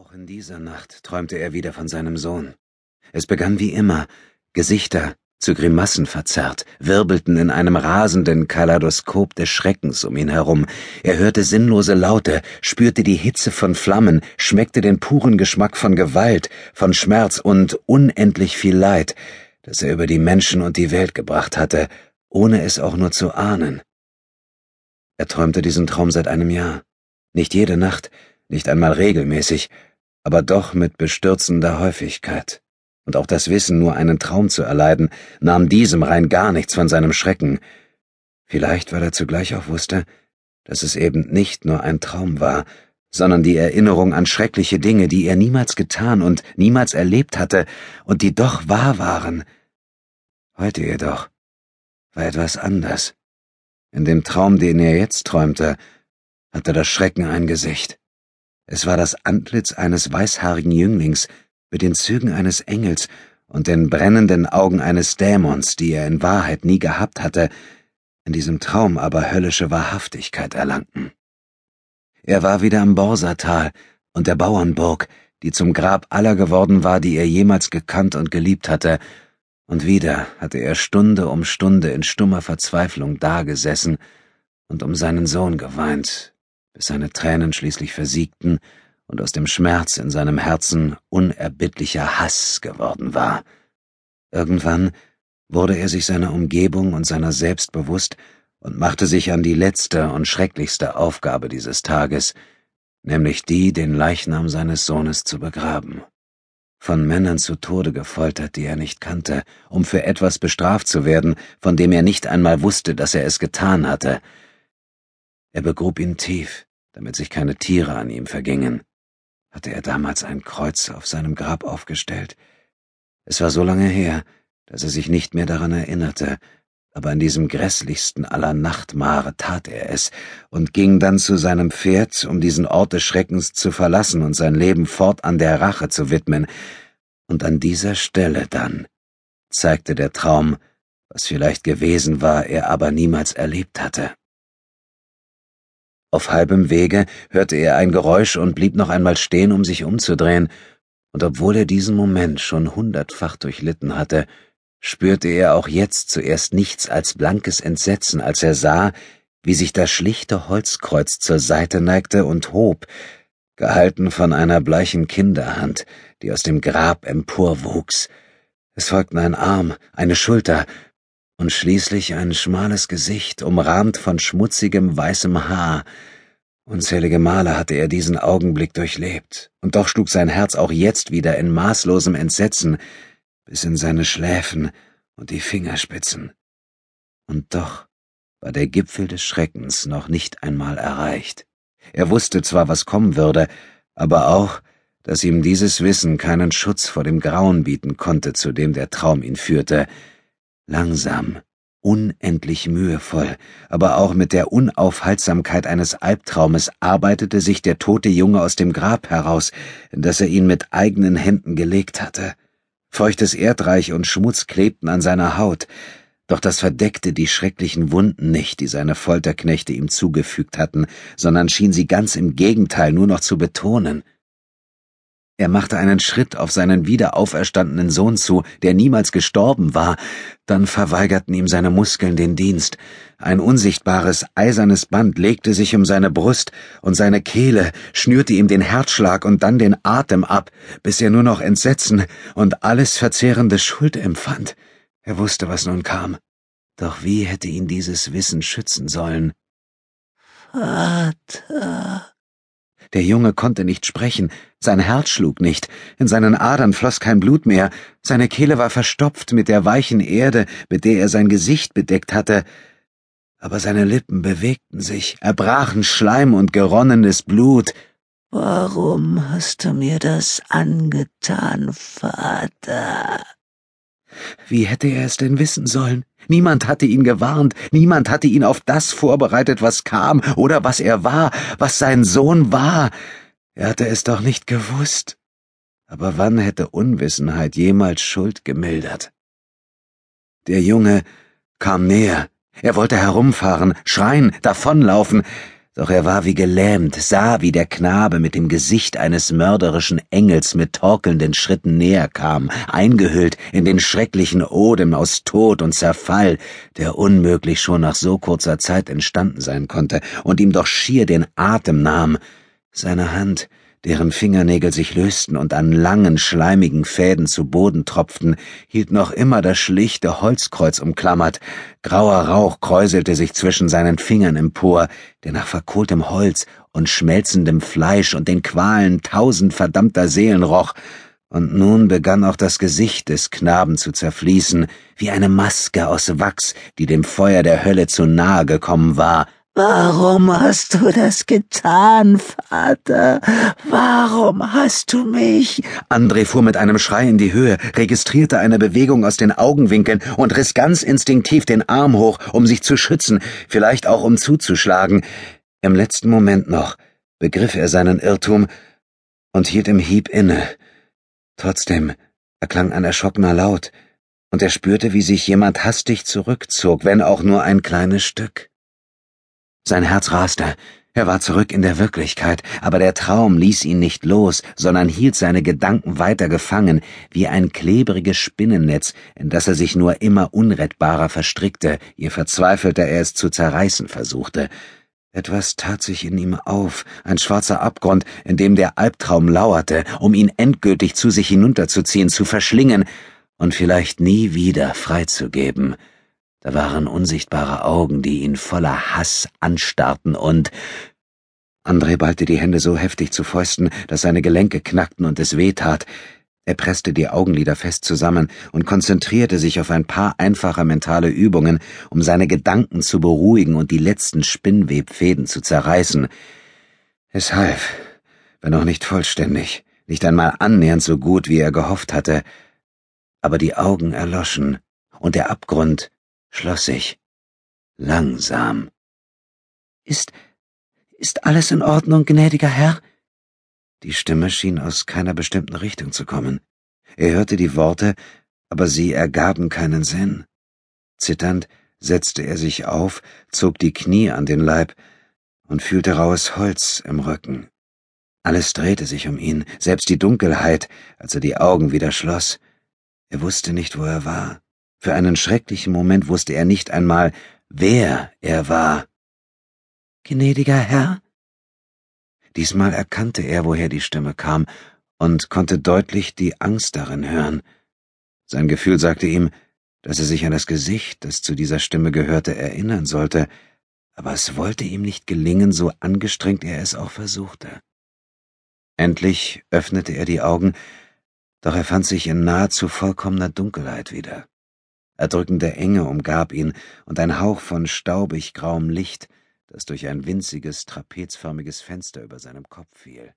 Auch in dieser Nacht träumte er wieder von seinem Sohn. Es begann wie immer, Gesichter, zu Grimassen verzerrt, wirbelten in einem rasenden Kaleidoskop des Schreckens um ihn herum. Er hörte sinnlose Laute, spürte die Hitze von Flammen, schmeckte den puren Geschmack von Gewalt, von Schmerz und unendlich viel Leid, das er über die Menschen und die Welt gebracht hatte, ohne es auch nur zu ahnen. Er träumte diesen Traum seit einem Jahr. Nicht jede Nacht, nicht einmal regelmäßig, aber doch mit bestürzender Häufigkeit und auch das Wissen, nur einen Traum zu erleiden, nahm diesem rein gar nichts von seinem Schrecken. Vielleicht, weil er zugleich auch wusste, dass es eben nicht nur ein Traum war, sondern die Erinnerung an schreckliche Dinge, die er niemals getan und niemals erlebt hatte und die doch wahr waren. Heute jedoch war etwas anders. In dem Traum, den er jetzt träumte, hatte das Schrecken ein Gesicht. Es war das Antlitz eines weißhaarigen Jünglings, mit den Zügen eines Engels und den brennenden Augen eines Dämons, die er in Wahrheit nie gehabt hatte, in diesem Traum aber höllische Wahrhaftigkeit erlangten. Er war wieder am Borsatal und der Bauernburg, die zum Grab aller geworden war, die er jemals gekannt und geliebt hatte, und wieder hatte er Stunde um Stunde in stummer Verzweiflung dagesessen und um seinen Sohn geweint, bis seine Tränen schließlich versiegten und aus dem Schmerz in seinem Herzen unerbittlicher Hass geworden war. Irgendwann wurde er sich seiner Umgebung und seiner selbst bewusst und machte sich an die letzte und schrecklichste Aufgabe dieses Tages, nämlich die, den Leichnam seines Sohnes zu begraben. Von Männern zu Tode gefoltert, die er nicht kannte, um für etwas bestraft zu werden, von dem er nicht einmal wusste, dass er es getan hatte. Er begrub ihn tief, damit sich keine Tiere an ihm vergingen hatte er damals ein Kreuz auf seinem Grab aufgestellt. Es war so lange her, dass er sich nicht mehr daran erinnerte, aber in diesem grässlichsten aller Nachtmare tat er es und ging dann zu seinem Pferd, um diesen Ort des Schreckens zu verlassen und sein Leben fortan der Rache zu widmen. Und an dieser Stelle dann zeigte der Traum, was vielleicht gewesen war, er aber niemals erlebt hatte. Auf halbem Wege hörte er ein Geräusch und blieb noch einmal stehen, um sich umzudrehen, und obwohl er diesen Moment schon hundertfach durchlitten hatte, spürte er auch jetzt zuerst nichts als blankes Entsetzen, als er sah, wie sich das schlichte Holzkreuz zur Seite neigte und hob, gehalten von einer bleichen Kinderhand, die aus dem Grab emporwuchs. Es folgten ein Arm, eine Schulter und schließlich ein schmales Gesicht, umrahmt von schmutzigem weißem Haar. Unzählige Male hatte er diesen Augenblick durchlebt, und doch schlug sein Herz auch jetzt wieder in maßlosem Entsetzen bis in seine Schläfen und die Fingerspitzen. Und doch war der Gipfel des Schreckens noch nicht einmal erreicht. Er wusste zwar, was kommen würde, aber auch, dass ihm dieses Wissen keinen Schutz vor dem Grauen bieten konnte, zu dem der Traum ihn führte, Langsam, unendlich mühevoll, aber auch mit der Unaufhaltsamkeit eines Albtraumes arbeitete sich der tote Junge aus dem Grab heraus, in das er ihn mit eigenen Händen gelegt hatte. Feuchtes Erdreich und Schmutz klebten an seiner Haut, doch das verdeckte die schrecklichen Wunden nicht, die seine Folterknechte ihm zugefügt hatten, sondern schien sie ganz im Gegenteil nur noch zu betonen. Er machte einen Schritt auf seinen wiederauferstandenen Sohn zu, der niemals gestorben war, dann verweigerten ihm seine Muskeln den Dienst. Ein unsichtbares, eisernes Band legte sich um seine Brust und seine Kehle, schnürte ihm den Herzschlag und dann den Atem ab, bis er nur noch Entsetzen und alles verzehrende Schuld empfand. Er wusste, was nun kam. Doch wie hätte ihn dieses Wissen schützen sollen? Vater, der Junge konnte nicht sprechen, sein Herz schlug nicht, in seinen Adern floss kein Blut mehr, seine Kehle war verstopft mit der weichen Erde, mit der er sein Gesicht bedeckt hatte, aber seine Lippen bewegten sich, erbrachen Schleim und geronnenes Blut. Warum hast du mir das angetan, Vater? Wie hätte er es denn wissen sollen? Niemand hatte ihn gewarnt, niemand hatte ihn auf das vorbereitet, was kam oder was er war, was sein Sohn war. Er hatte es doch nicht gewusst. Aber wann hätte Unwissenheit jemals Schuld gemildert? Der Junge kam näher. Er wollte herumfahren, schreien, davonlaufen, Doch er war wie gelähmt, sah, wie der Knabe mit dem Gesicht eines mörderischen Engels mit torkelnden Schritten näher kam, eingehüllt in den schrecklichen Odem aus Tod und Zerfall, der unmöglich schon nach so kurzer Zeit entstanden sein konnte und ihm doch schier den Atem nahm. Seine Hand, deren Fingernägel sich lösten und an langen, schleimigen Fäden zu Boden tropften, hielt noch immer das schlichte Holzkreuz umklammert. Grauer Rauch kräuselte sich zwischen seinen Fingern empor, der nach verkohltem Holz und schmelzendem Fleisch und den Qualen tausend verdammter Seelen roch, und nun begann auch das Gesicht des Knaben zu zerfließen, wie eine Maske aus Wachs, die dem Feuer der Hölle zu nahe gekommen war, Warum hast du das getan, Vater? Warum hast du mich? André fuhr mit einem Schrei in die Höhe, registrierte eine Bewegung aus den Augenwinkeln und riss ganz instinktiv den Arm hoch, um sich zu schützen, vielleicht auch um zuzuschlagen. Im letzten Moment noch begriff er seinen Irrtum und hielt im Hieb inne. Trotzdem erklang ein erschrockener Laut, und er spürte, wie sich jemand hastig zurückzog, wenn auch nur ein kleines Stück. Sein Herz raste. Er war zurück in der Wirklichkeit, aber der Traum ließ ihn nicht los, sondern hielt seine Gedanken weiter gefangen, wie ein klebriges Spinnennetz, in das er sich nur immer unrettbarer verstrickte, je verzweifelter er es zu zerreißen versuchte. Etwas tat sich in ihm auf, ein schwarzer Abgrund, in dem der Albtraum lauerte, um ihn endgültig zu sich hinunterzuziehen, zu verschlingen und vielleicht nie wieder freizugeben. Da waren unsichtbare Augen, die ihn voller Hass anstarrten und André ballte die Hände so heftig zu Fäusten, dass seine Gelenke knackten und es weh tat. Er presste die Augenlider fest zusammen und konzentrierte sich auf ein paar einfache mentale Übungen, um seine Gedanken zu beruhigen und die letzten Spinnwebfäden zu zerreißen. Es half, wenn auch nicht vollständig, nicht einmal annähernd so gut, wie er gehofft hatte. Aber die Augen erloschen, und der Abgrund schloss sich. Langsam. Ist, ist alles in Ordnung, gnädiger Herr? Die Stimme schien aus keiner bestimmten Richtung zu kommen. Er hörte die Worte, aber sie ergaben keinen Sinn. Zitternd setzte er sich auf, zog die Knie an den Leib und fühlte raues Holz im Rücken. Alles drehte sich um ihn, selbst die Dunkelheit, als er die Augen wieder schloss. Er wusste nicht, wo er war. Für einen schrecklichen Moment wusste er nicht einmal, wer er war. Gnädiger Herr? Diesmal erkannte er, woher die Stimme kam, und konnte deutlich die Angst darin hören. Sein Gefühl sagte ihm, dass er sich an das Gesicht, das zu dieser Stimme gehörte, erinnern sollte, aber es wollte ihm nicht gelingen, so angestrengt er es auch versuchte. Endlich öffnete er die Augen, doch er fand sich in nahezu vollkommener Dunkelheit wieder. Erdrückende Enge umgab ihn und ein Hauch von staubig grauem Licht, das durch ein winziges, trapezförmiges Fenster über seinem Kopf fiel.